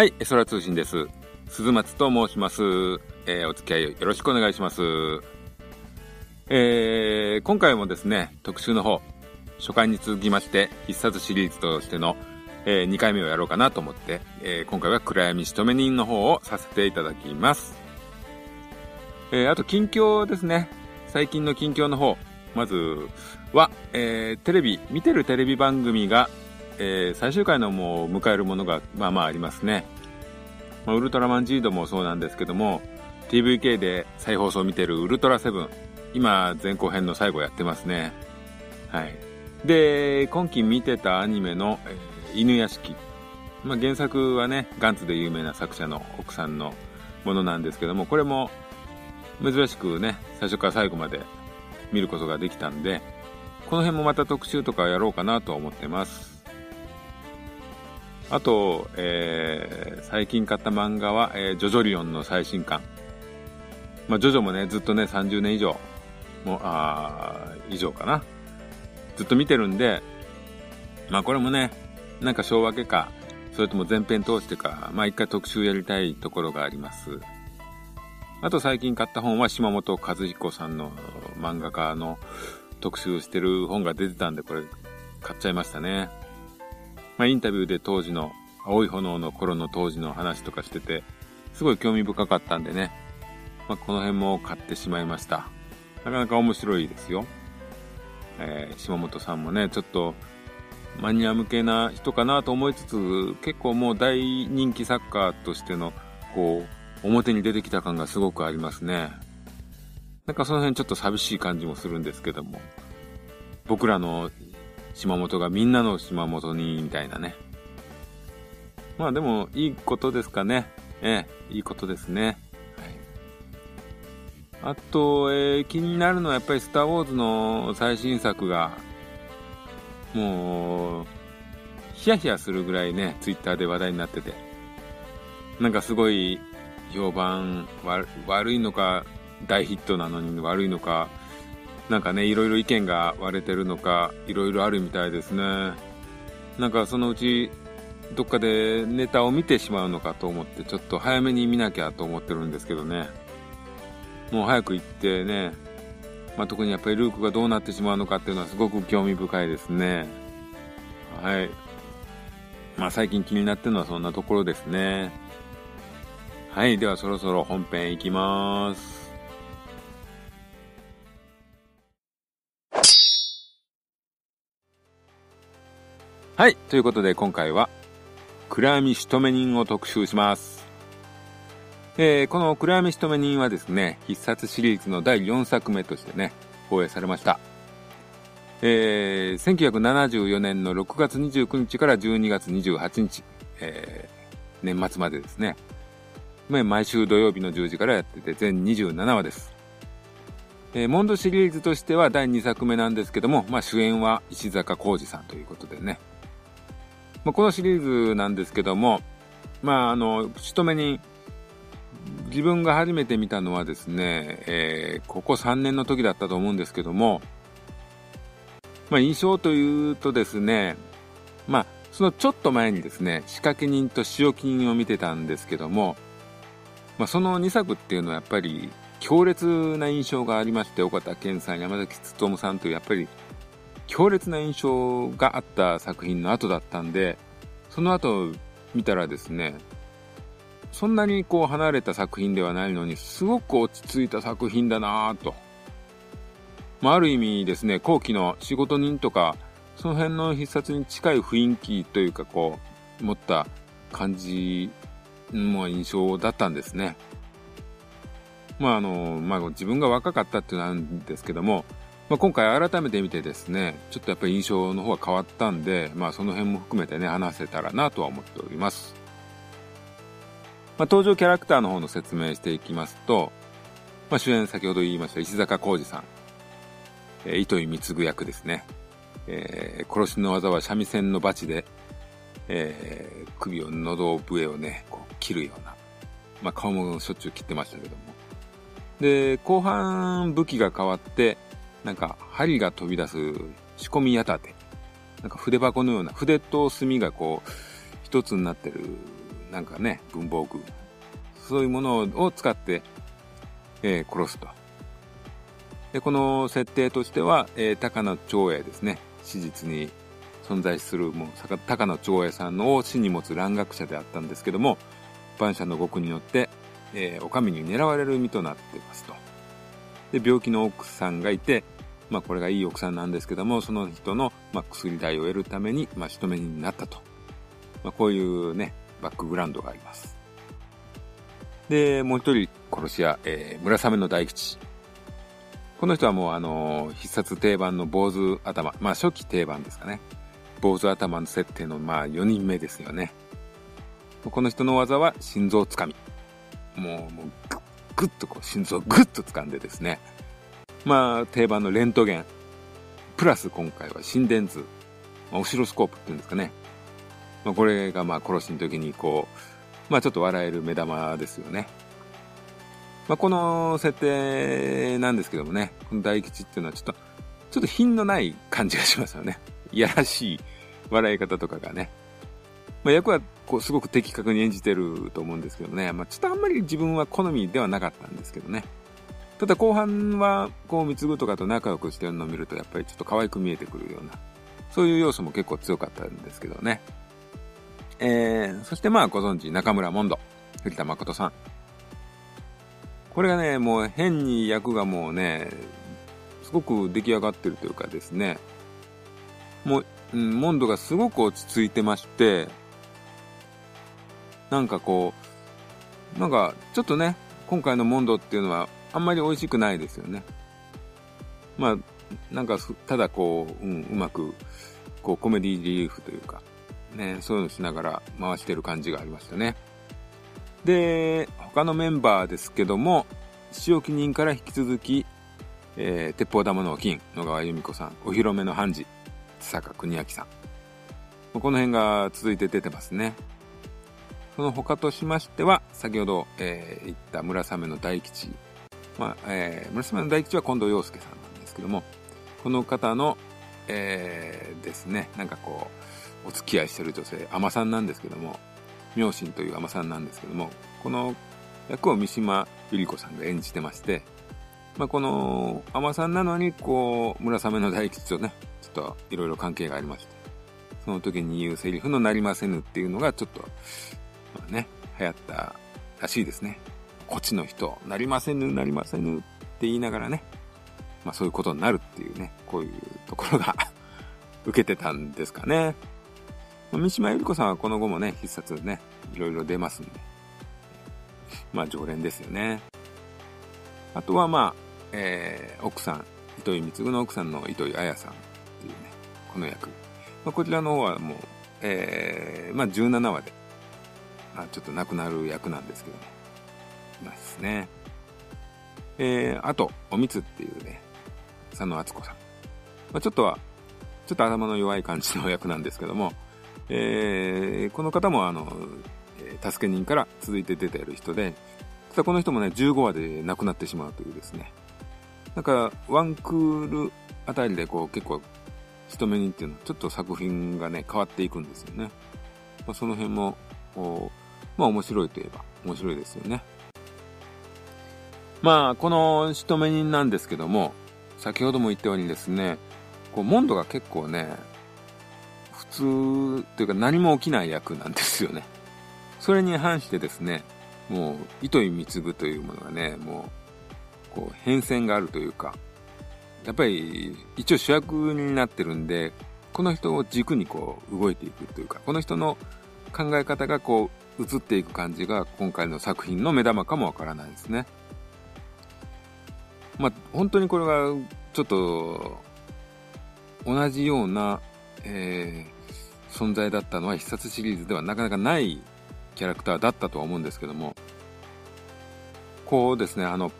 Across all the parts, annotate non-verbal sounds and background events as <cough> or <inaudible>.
はい、空通信です。鈴松と申します。えーお付き合いよろしくお願いします。えー今回もですね、特集の方、初回に続きまして、必殺シリーズとしての、え2回目をやろうかなと思って、えー今回は暗闇仕留め人の方をさせていただきます。えーあと近況ですね。最近の近況の方。まずは、えーテレビ、見てるテレビ番組が、えー最終回のもう迎えるものがまあまあありますね。まあ、ウルトラマンジードもそうなんですけども、TVK で再放送見てるウルトラセブン。今、前後編の最後やってますね。はい。で、今期見てたアニメの、えー犬屋敷。まあ、原作はね、ガンツで有名な作者の奥さんのものなんですけども、これも珍しくね、最初から最後まで見ることができたんで、この辺もまた特集とかやろうかなと思ってます。あと、えー最近買った漫画は、えージョジョリオンの最新刊。まあ、ジョジョもね、ずっとね、30年以上、もう、あ以上かな。ずっと見てるんで、まあこれもね、なんか小分けか、それとも前編通してか、まあ一回特集やりたいところがあります。あと最近買った本は島本和彦さんの漫画家の特集してる本が出てたんで、これ買っちゃいましたね。まあインタビューで当時の青い炎の頃の当時の話とかしてて、すごい興味深かったんでね、まあこの辺も買ってしまいました。なかなか面白いですよ。えー島本さんもね、ちょっとマニア向けな人かなと思いつつ、結構もう大人気作家としての、こう、表に出てきた感がすごくありますね。なんかその辺ちょっと寂しい感じもするんですけども、僕らの島本がみんなの島本に、みたいなね。まあでも、いいことですかね。ええ、いいことですね。はい。あと、えー気になるのはやっぱりスターウォーズの最新作が、もう、ヒヤヒヤするぐらいね、ツイッターで話題になってて。なんかすごい評判悪いのか、大ヒットなのに悪いのか、なんかね、いろいろ意見が割れてるのか、いろいろあるみたいですね。なんかそのうち、どっかでネタを見てしまうのかと思って、ちょっと早めに見なきゃと思ってるんですけどね。もう早く行ってね、まあ、特にやっぱりルークがどうなってしまうのかっていうのはすごく興味深いですね。はい。まあ最近気になってるのはそんなところですね。はい。ではそろそろ本編いきます。はい。ということで今回は暗闇仕留め人を特集します。えーこの暗闇仕留め人はですね、必殺シリーズの第4作目としてね、放映されました。えー1974年の6月29日から12月28日、えー年末までですね。毎週土曜日の10時からやってて、全27話です。えーモンドシリーズとしては第2作目なんですけども、まあ主演は石坂浩二さんということでね。まあ、このシリーズなんですけども、まああの、仕留め人、自分が初めて見たのはですね、えーここ3年の時だったと思うんですけども、まあ、印象というとですね、まあ、そのちょっと前にですね、仕掛け人と仕置き人を見てたんですけども、まあ、その2作っていうのはやっぱり強烈な印象がありまして、岡田健さん、山崎努さんというやっぱり強烈な印象があった作品の後だったんで、その後見たらですね、そんなにこう離れた作品ではないのに、すごく落ち着いた作品だなぁと。まあ、ある意味ですね、後期の仕事人とか、その辺の必殺に近い雰囲気というか、こう、持った感じの印象だったんですね。まあ、あの、まあ、自分が若かったっていうのはあるんですけども、まあ、今回改めて見てですね、ちょっとやっぱり印象の方が変わったんで、まあ、その辺も含めてね、話せたらなとは思っております。まあ、登場キャラクターの方の説明していきますと、まあ、主演先ほど言いました石坂浩二さん、えー糸井貢役ですね。えー殺しの技は三味線のバチで、えー首を、喉笛をね、こう切るような。まあ、顔もしょっちゅう切ってましたけども。で、後半武器が変わって、なんか針が飛び出す仕込み矢立て。なんか筆箱のような、筆と墨がこう、一つになってるなんかね、文房具、そういうものを使って、えー、殺すと。で、この設定としては、えー、高野長英ですね。史実に存在する、もう、高野長英さんの死に持つ蘭学者であったんですけども、万社の獄によって、えー、お上に狙われる身となっていますと。で、病気の奥さんがいて、まあこれがいい奥さんなんですけども、その人の、まあ、薬代を得るために、まあ、仕留めになったと。まあこういうね、バックグラウンドがあります。で、もう一人殺し屋、えー、村雨の大吉。この人はもうあのー、必殺定番の坊主頭、まあ初期定番ですかね。坊主頭の設定のまあ4人目ですよね。この人の技は心臓つかみ。もう、もうぐっ、とこう心臓をぐっと掴んでですね。まあ定番のレントゲン。プラス今回は心電図。まあ、オシロスコープっていうんですかね。まあ、これがまあ殺しの時にこう、まあちょっと笑える目玉ですよね。まあこの設定なんですけどもね、この大吉っていうのはちょっと、ちょっと品のない感じがしますよね。いやらしい笑い方とかがね。まあ役はこうすごく的確に演じてると思うんですけどね。まあちょっとあんまり自分は好みではなかったんですけどね。ただ後半は、こう、貢とかと仲良くしてるのを見ると、やっぱりちょっと可愛く見えてくるような、そういう要素も結構強かったんですけどね。えー、そしてまあご存知、中村モンド、藤田誠さん。これがね、もう変に役がもうね、すごく出来上がってるというかですね、もう、うん、モンドがすごく落ち着いてまして、なんかこう、なんかちょっとね、今回のモンドっていうのはあんまり美味しくないですよね。まあ、なんかただこう、うん、うまく、こうコメディリリーフというか、ね、そういうのしながら回してる感じがありましたね。で、他のメンバーですけども、塩木人から引き続き、えー、鉄砲玉の金、野川由美子さん、お披露目の判事、津坂邦明さん。この辺が続いて出てますね。その他としましては、先ほど、えー、言った村雨の大吉。まあ、えー、村雨の大吉は近藤洋介さんなんですけども、この方の、えー、ですね、なんかこう、お付き合いしてる女性、海女さんなんですけども、妙心という海女さんなんですけども、この役を三島由里子さんが演じてまして、まあ、この海女さんなのに、こう、村雨の大吉とね、ちょっといろいろ関係がありまして、その時に言うセリフのなりませぬっていうのがちょっと、まあね、流行ったらしいですね。こっちの人、なりませぬ、なりませぬって言いながらね、まあそういうことになるっていうね、こういうところが <laughs> 受けてたんですかね。三島由里子さんはこの後もね、必殺ね、いろいろ出ますんで。まあ常連ですよね。あとはまあ、えー、奥さん、糸井貢の奥さんの糸井彩さんっていうね、この役。まあ、こちらの方はもう、えー、まあ17話で、ちょっと亡くなる役なんですけどね。いますね。えー、あと、おみつっていうね、佐野敦子さん。まあちょっとは、ちょっと頭の弱い感じの役なんですけども、えー、この方もあの、助け人から続いて出ている人で、ただこの人もね、15話で亡くなってしまうというですね。なんか、ワンクールあたりでこう結構、人目にっていうのはちょっと作品がね、変わっていくんですよね。まあ、その辺も、まあ面白いといえば面白いですよね。まあ、この仕留め人なんですけども、先ほども言ったようにですね、こう、モンドが結構ね、普通というか何も起きない役なんですよね。それに反してですね、もう、糸井貢というものがね、もう、こう、変遷があるというか、やっぱり、一応主役になってるんで、この人を軸にこう、動いていくというか、この人の考え方がこう、映っていく感じが、今回の作品の目玉かもわからないですね。まあ、本当にこれが、ちょっと、同じような、えー、存在だったのは必殺シリーズではなかなかないキャラクターだったとは思うんですけども、こうですね、あの、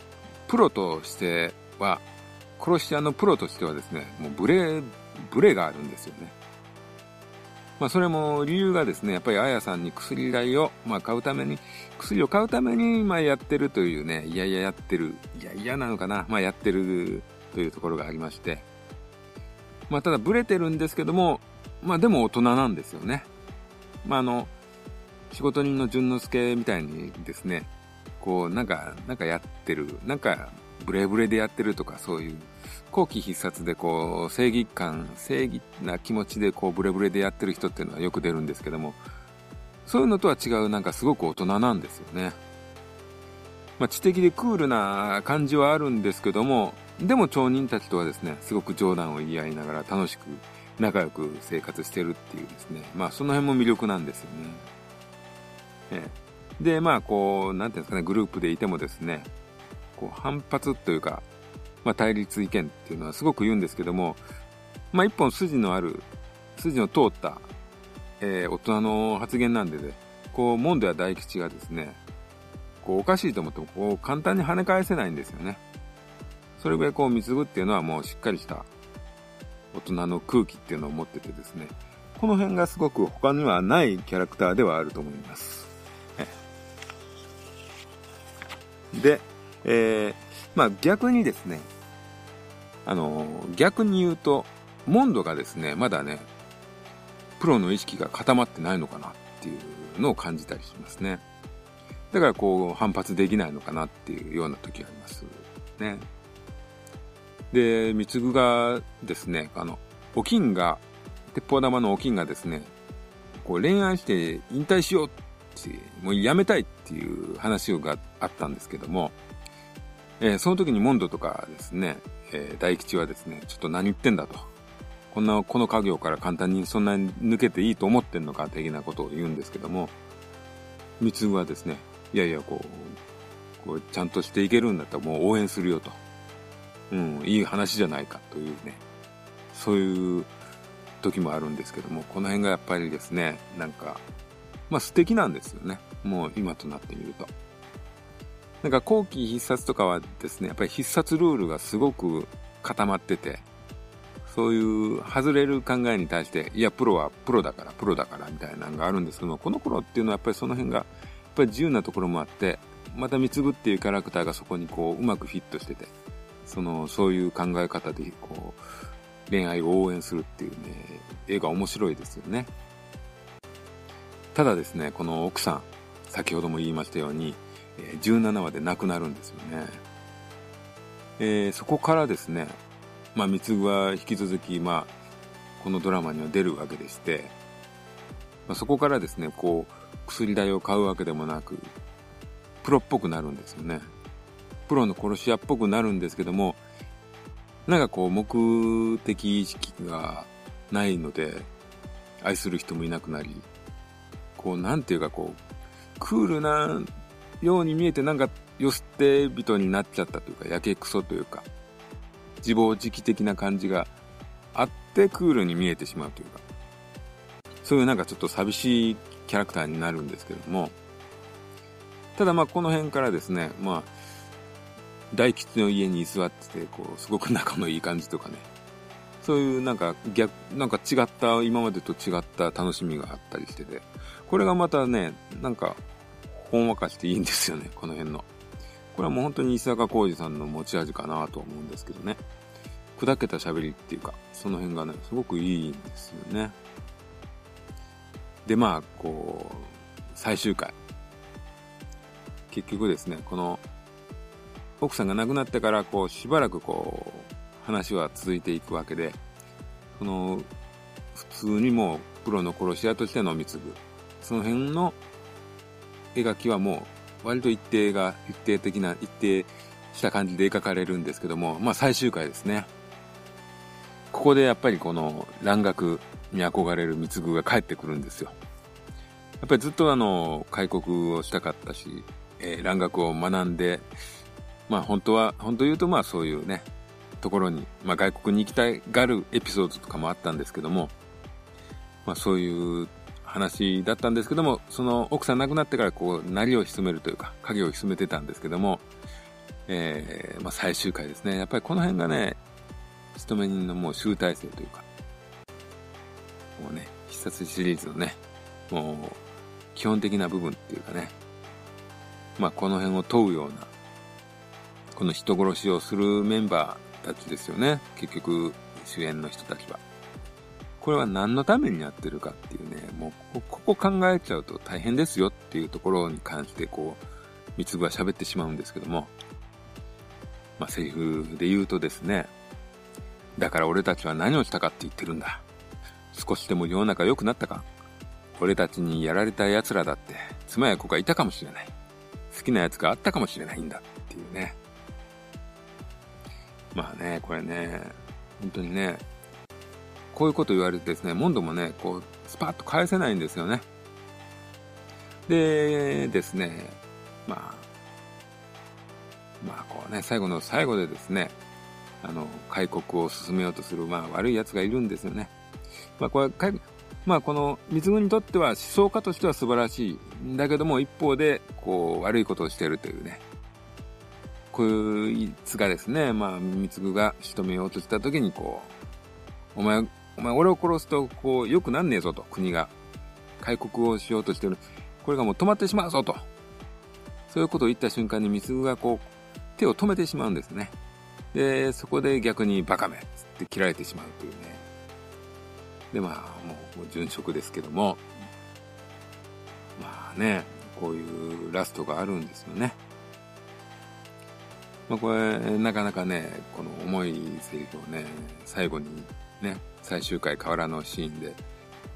プロとしては、殺し屋のプロとしてはですね、もうブレ、ブレがあるんですよね。まあそれも理由がですね、やっぱりあやさんに薬代を、まあ買うために、薬を買うために、まあやってるというね、いやいややってる、いやいやなのかな、まあやってるというところがありまして、まあただブレてるんですけども、まあでも大人なんですよね。まああの、仕事人の淳之介みたいにですね、こう、なんか、なんかやってる、なんか、ブレブレでやってるとか、そういう、後期必殺でこう、正義感、正義な気持ちでこう、ブレブレでやってる人っていうのはよく出るんですけども、そういうのとは違う、なんかすごく大人なんですよね。まあ、知的でクールな感じはあるんですけども、でも町人たちとはですね、すごく冗談を言い合いながら楽しく仲良く生活してるっていうですね、まあその辺も魅力なんですよね。ええ、で、まあこう、なんていうんですかね、グループでいてもですね、こう反発というか、まあ対立意見っていうのはすごく言うんですけども、まあ一本筋のある、筋の通った、えー、大人の発言なんでね、こう、モンドや大吉がですね、こうおかしいと思ってもこう簡単に跳ね返せないんですよね。それぐらいこう貢ぐっていうのはもうしっかりした大人の空気っていうのを持っててですね、この辺がすごく他にはないキャラクターではあると思います。で、えー、まあ逆にですね、あのー、逆に言うと、モンドがですね、まだね、プロの意識が固まってないのかなっていうのを感じたりしますね。だからこう反発できないのかなっていうような時がありますね。で、三つがですね、あの、お金が、鉄砲玉のお金がですね、こう恋愛して引退しようって、もうやめたいっていう話があったんですけども、えー、その時にモンドとかですね、えー、大吉はですね、ちょっと何言ってんだと。こんな、この家業から簡単にそんなに抜けていいと思ってんのか的なことを言うんですけども、三つはですね、いやいや、こう、こうちゃんとしていけるんだったらもう応援するよと。うん、いい話じゃないかというね、そういう時もあるんですけども、この辺がやっぱりですね、なんか、まあ素敵なんですよね。もう今となってみると。なんか後期必殺とかはですね、やっぱり必殺ルールがすごく固まってて、そういう外れる考えに対して、いや、プロはプロだから、プロだからみたいなのがあるんですけども、この頃っていうのはやっぱりその辺が、やっぱり自由なところもあって、また貢っていうキャラクターがそこにこう、うまくフィットしてて、その、そういう考え方で、こう、恋愛を応援するっていうね、映画面白いですよね。ただですね、この奥さん、先ほども言いましたように、17話で亡くなるんですよね。えー、そこからですね、まあ、三つは引き続き、まあ、このドラマには出るわけでして、まあ、そこからですね、こう、薬代を買うわけでもなく、プロっぽくなるんですよね。プロの殺し屋っぽくなるんですけども、なんかこう、目的意識がないので、愛する人もいなくなり、こう、なんていうかこう、クールなように見えてなんか、よ捨て人になっちゃったというか、やけくそというか、自暴自棄的な感じがあってクールに見えてしまうというか、そういうなんかちょっと寂しいキャラクターになるんですけども、ただまあこの辺からですね、まあ、大吉の家に居座ってて、こう、すごく仲のいい感じとかね。そういうなんか逆、なんか違った、今までと違った楽しみがあったりしてて、これがまたね、なんか、ほんわかしていいんですよね、<laughs> この辺の。これはもう本当に伊坂浩二さんの持ち味かなと思うんですけどね。砕けた喋りっていうか、その辺がね、すごくいいんですよね。で、まあ、こう、最終回。結局ですね、この奥さんが亡くなってからこうしばらくこう話は続いていくわけでその普通にもうプロの殺し屋としての貢その辺の描きはもう割と一定が一定的な一定した感じで描かれるんですけどもまあ最終回ですね。ここでやっぱりこの蘭学に憧れる貢が帰ってくるんですよ。やっぱりずっとあの開国をしたかったし、えー、蘭学を学んでまあ本当は、本当言うとまあそういうね、ところに、まあ外国に行きたがるエピソードとかもあったんですけども、まあそういう話だったんですけども、その奥さん亡くなってからこう、なりを潜めるというか、影を潜めてたんですけども、えー、まあ最終回ですね。やっぱりこの辺がね、勤め人のもう集大成というか、もうね、必殺シリーズのね、もう、基本的な部分っていうかね、まあこの辺を問うような、この人殺しをするメンバーたちですよね。結局、主演の人たちは。これは何のためにやってるかっていうね、もう、ここ考えちゃうと大変ですよっていうところに関して、こう、三つ子は喋ってしまうんですけども、まあ、セリフで言うとですね、だから俺たちは何をしたかって言ってるんだ。少しでも世の中良くなったか俺たちにやられた奴らだって、妻や子がいたかもしれない。好きな奴があったかもしれないんだっていうね。まあね、これね、本当にね、こういうこと言われてですね、モンドもね、こう、スパッと返せないんですよね。でですね、まあ、まあこうね、最後の最後でですね、あの、開国を進めようとする、まあ悪い奴がいるんですよね。まあこれ、まあこの三つ子にとっては思想家としては素晴らしいんだけども、一方で、こう、悪いことをしてるというね。こいつがですね、まあ、三つ子が仕留めようとした時に、こう、お前、お前俺を殺すと、こう、良くなんねえぞと、国が。開国をしようとしてる。これがもう止まってしまうぞと。そういうことを言った瞬間に三つ子がこう、手を止めてしまうんですね。で、そこで逆にバカめつって切られてしまうというね。で、まあ、もう殉職ですけども、まあね、こういうラストがあるんですよね。まあこれ、なかなかね、この重いセリフをね、最後にね、最終回河原のシーンで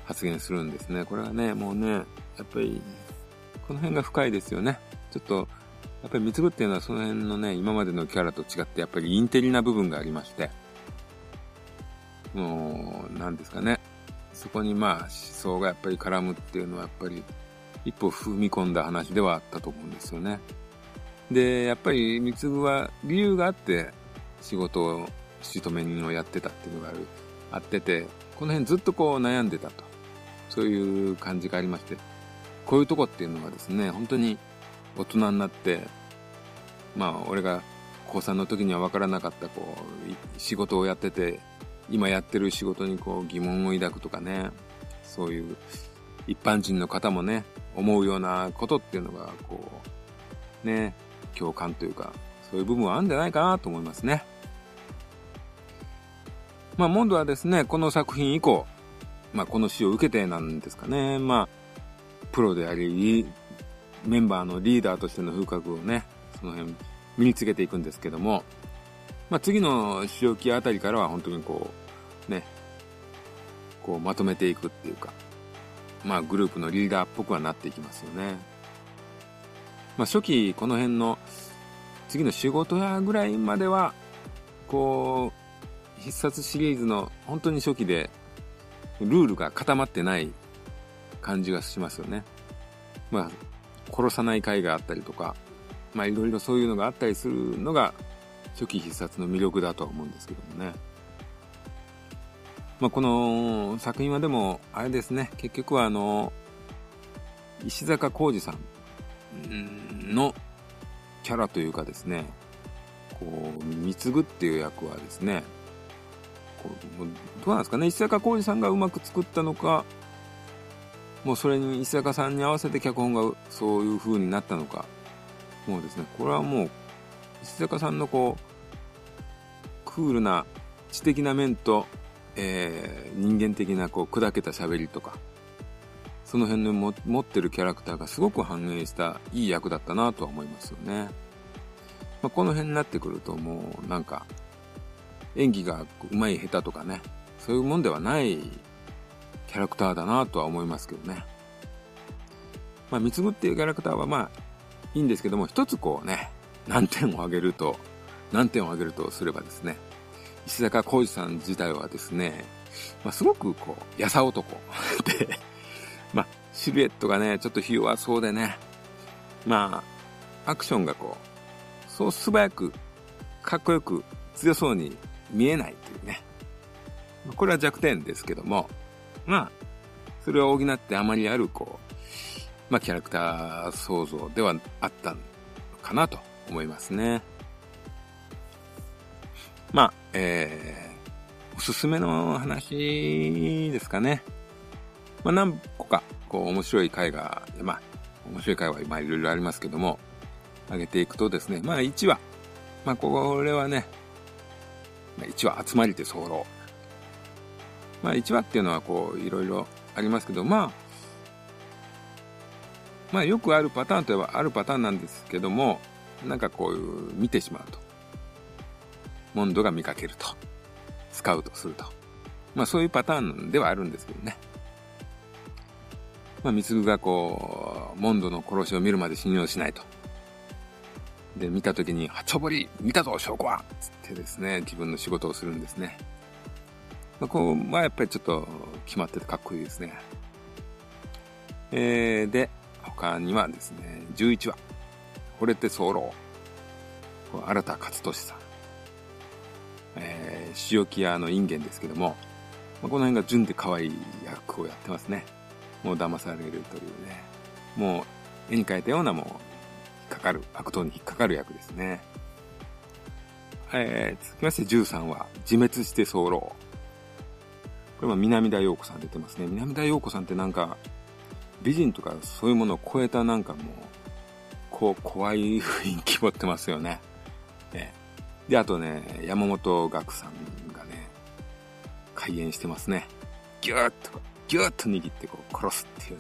発言するんですね。これはね、もうね、やっぱり、この辺が深いですよね。ちょっと、やっぱり三つ子っていうのはその辺のね、今までのキャラと違ってやっぱりインテリな部分がありまして、もう、なんですかね。そこにまあ思想がやっぱり絡むっていうのはやっぱり一歩踏み込んだ話ではあったと思うんですよね。で、やっぱり三つ子は理由があって仕事を、仕め人をやってたっていうのがある、あってて、この辺ずっとこう悩んでたと。そういう感じがありまして、こういうとこっていうのはですね、本当に大人になって、まあ、俺が高3の時には分からなかった、こう、仕事をやってて、今やってる仕事にこう疑問を抱くとかね、そういう一般人の方もね、思うようなことっていうのが、こう、ね、共感というか、そういう部分はあるんじゃないかなと思いますね。まあ、モンドはですね、この作品以降、まあ、この詩を受けてなんですかね、まあ、プロであり、メンバーのリーダーとしての風格をね、その辺身につけていくんですけども、まあ、次の仕置きあたりからは本当にこう、ね、こうまとめていくっていうか、まあグループのリーダーっぽくはなっていきますよね。まあ初期この辺の次の仕事屋ぐらいまでは、こう、必殺シリーズの本当に初期でルールが固まってない感じがしますよね。まあ、殺さない回があったりとか、まあいろいろそういうのがあったりするのが初期必殺の魅力だとは思うんですけどもね。まあこの作品はでも、あれですね、結局はあの、石坂浩二さんのキャラというかですね、こう、貢ぐっていう役はですね、こうどうなんですかね、石坂浩二さんがうまく作ったのか、もうそれに石坂さんに合わせて脚本がそういう風になったのか、もうですね、これはもう、石坂さんのこう、クールな知的な面と、えー、人間的なこう砕けた喋りとか、その辺の持ってるキャラクターがすごく反映したいい役だったなとは思いますよね。まあ、この辺になってくるともうなんか演技がうまい下手とかね、そういうもんではないキャラクターだなとは思いますけどね。まあ、三つ子っていうキャラクターはまあいいんですけども、一つこうね、何点を挙げると、何点を挙げるとすればですね、石坂浩二さん自体はですね、まあ、すごくこう、やさ男で、シルエットがね、ちょっとひ弱そうでね、まあ、アクションがこう、そう素早く、かっこよく、強そうに見えないというね。これは弱点ですけども、まあ、それを補ってあまりある、こう、まあ、キャラクター創造ではあったのかなと思いますね。まあ、えー、おすすめの話ですかね。まあ、何個か、こう、面白い回が、まあ、面白い回は、まあ、いろいろありますけども、上げていくとですね、まあ、1話。まあ、これはね、まあ、1話集まりで候。まあ、1話っていうのは、こう、いろいろありますけど、まあ、まあよくあるパターンといえばあるパターンなんですけども、なんかこういう見てしまうと。モンドが見かけると。スカウトすると。まあそういうパターンではあるんですけどね。まあ、三つがこう、モンドの殺しを見るまで信用しないと。で、見た時に、はちょぼり見たぞ、証拠はつってですね、自分の仕事をするんですね。まあ、こう、まあ、やっぱりちょっと決まっててかっこいいですね。えー、で、他にはですね、11話、惚れて候。新田勝利さん。えー、塩木屋のインゲンですけども、まあ、この辺が純で可愛い役をやってますね。もう騙されるというね、もう絵に描いたようなもう、引っかかる、悪党に引っかかる役ですね。えー、続きまして13話、自滅して候。これは南田陽子さん出てますね。南田陽子さんってなんか、美人とかそういうものを超えたなんかもう、こう、怖い雰囲気持ってますよね。ねで、あとね、山本学さんがね、開演してますね。ギューッとギューッと握ってこう殺すっ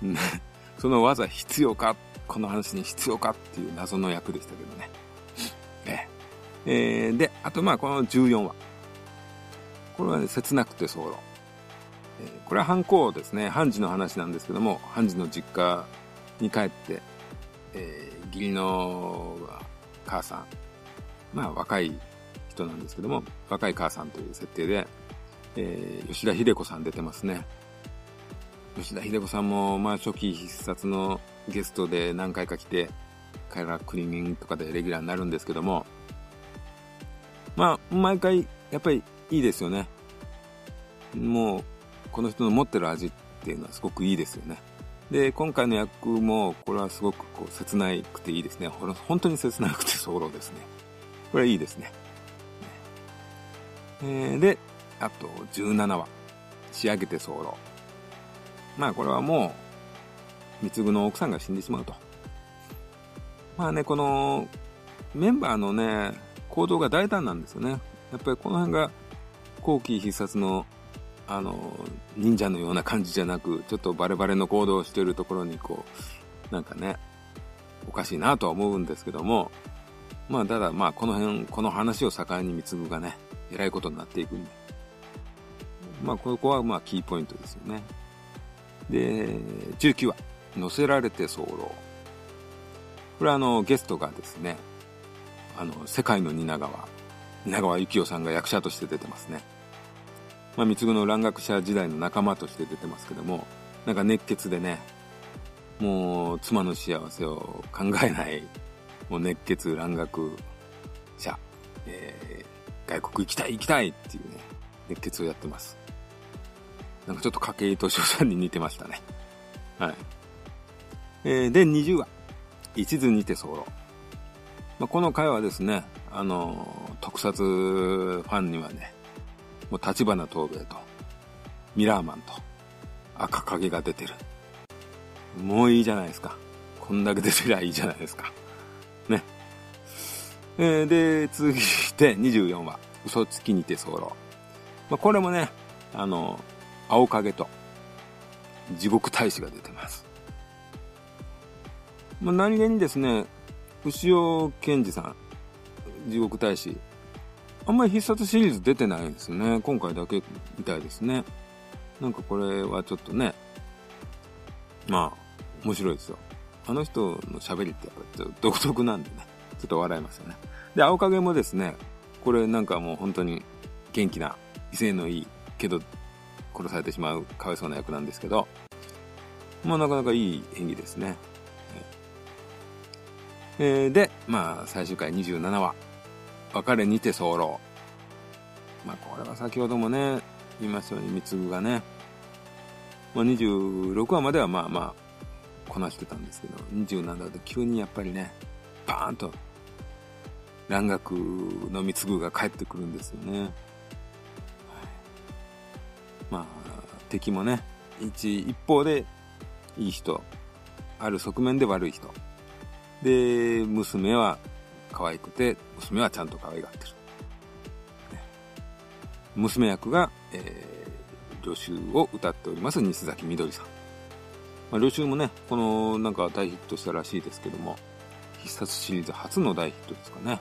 ていうね。<laughs> その技必要か？この話に必要か？っていう謎の役でしたけどね。えー、で、あとまあこの14話。これはね、切なくて候。えー、これは犯行ですね。判事の話なんですけども、判事の実家に帰って、えー、義理の母さん。まあ若い人なんですけども、若い母さんという設定で、えー、吉田秀子さん出てますね。吉田秀子さんも、まあ、初期必殺のゲストで何回か来て、彼らクリーニングとかでレギュラーになるんですけども、まあ、毎回、やっぱりいいですよね。もう、この人の持ってる味っていうのはすごくいいですよね。で、今回の役も、これはすごくこう切なくていいですね。ほら本当に切なくて早漏ですね。これはいいですね。えー、で、あと17話、仕上げて候。まあこれはもう、貢の奥さんが死んでしまうと。まあね、この、メンバーのね、行動が大胆なんですよね。やっぱりこの辺が、後期必殺の、あの、忍者のような感じじゃなく、ちょっとバレバレの行動をしているところに、こう、なんかね、おかしいなとは思うんですけども、まあ、ただ、まあ、この辺、この話を境に貢がね、偉いことになっていくんで、まあ、ここはまあキーポイントですよね。で、19話、乗せられて候。これはあの、ゲストがですね、あの、世界の蜷川、蜷川幸雄さんが役者として出てますね。まあ、三つ子の蘭学者時代の仲間として出てますけども、なんか熱血でね、もう妻の幸せを考えない、もう熱血蘭学者、えー、外国行きたい行きたいっていうね、熱血をやってます。なんかちょっと筧敏夫さんに似てましたね。はい。えー、で、20話。一途にて候。まあ、この回はですね、あのー、特撮ファンにはね、もう立花東兵と、ミラーマンと、赤影が出てる。もういいじゃないですか。こんだけ出てりゃいいじゃないですか。ね。えー、で、続いて24話。嘘つきにて候。まあ、これもね、あのー、青影と地獄大使が出てます。まあ、何気にですね、牛尾健二さん、地獄大使、あんまり必殺シリーズ出てないんですね。今回だけみたいですね。なんかこれはちょっとね、まあ、面白いですよ。あの人の喋りってやっぱちょっと独特なんでね、ちょっと笑いますよね。で、青影もですね、これなんかもう本当に元気な、威勢のいい、けど殺されてしまうかわいそうな役なんですけど、まあなかなかいい演技ですね。えー、で、まあ最終回27話、別れにて候。まあこれは先ほどもね、言いましたように、貢がね、まあ26話まではまあまあ、こなしてたんですけど、27話で急にやっぱりね、バーンと、蘭学の貢が帰ってくるんですよね。敵もね、一、一方でいい人、ある側面で悪い人。で、娘は可愛くて、娘はちゃんと可愛がってる。ね、娘役が、えー、助手を歌っております西崎みどりさん。まあ、旅集もね、このなんか大ヒットしたらしいですけども、必殺シリーズ初の大ヒットですかね。ね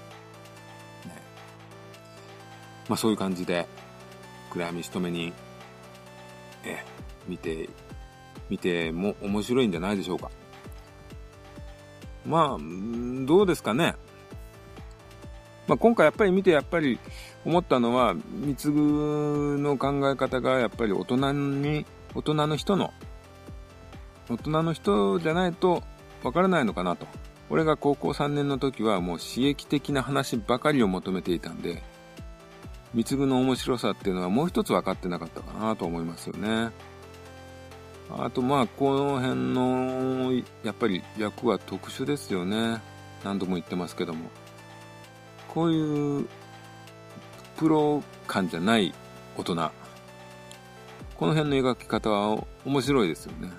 まあそういう感じで、暗闇一目に、え、見て、見ても面白いんじゃないでしょうか。まあ、どうですかね。まあ、今回やっぱり見てやっぱり思ったのは、三つぐの考え方がやっぱり大人に、大人の人の、大人の人じゃないとわからないのかなと。俺が高校3年の時はもう刺激的な話ばかりを求めていたんで、三つぐの面白さっていうのはもう一つ分かってなかったかなと思いますよね。あとまあ、この辺の、やっぱり役は特殊ですよね。何度も言ってますけども。こういう、プロ感じゃない大人。この辺の描き方は面白いですよね。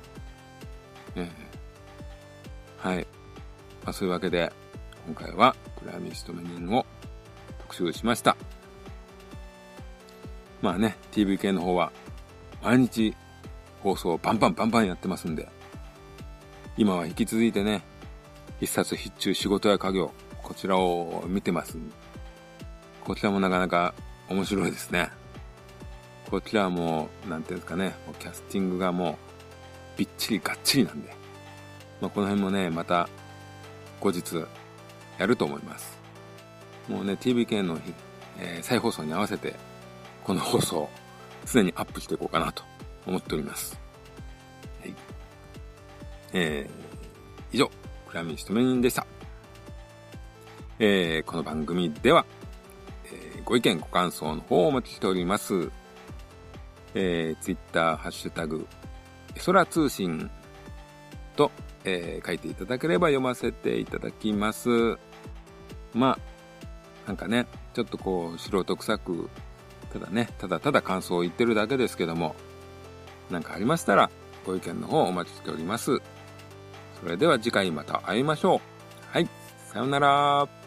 ええはい。まあそういうわけで、今回はプライミストメニンを特集しました。まあね、TV 系の方は毎日放送バンバンバンバンやってますんで、今は引き続いてね、一冊必中仕事や家業、こちらを見てますこちらもなかなか面白いですね。こちらはもう、なんていうんですかね、キャスティングがもう、びっちりがっちりなんで、まあ、この辺もね、また、後日、やると思います。もうね、TVK の、えー、再放送に合わせて、この放送、常にアップしていこうかなと思っております。はい。えー、以上、クラミシトメニンでした。えー、この番組では、えー、ご意見、ご感想の方をお待ちしております。えー、ツイッター、ハッシュタグ、空通信と、えー、書いていただければ読ませていただきます。まあ、なんかね、ちょっとこう、素人臭く、ただね、ただただ感想を言ってるだけですけども、何かありましたら、ご意見の方お待ちしております。それでは次回また会いましょう。はい、さようなら。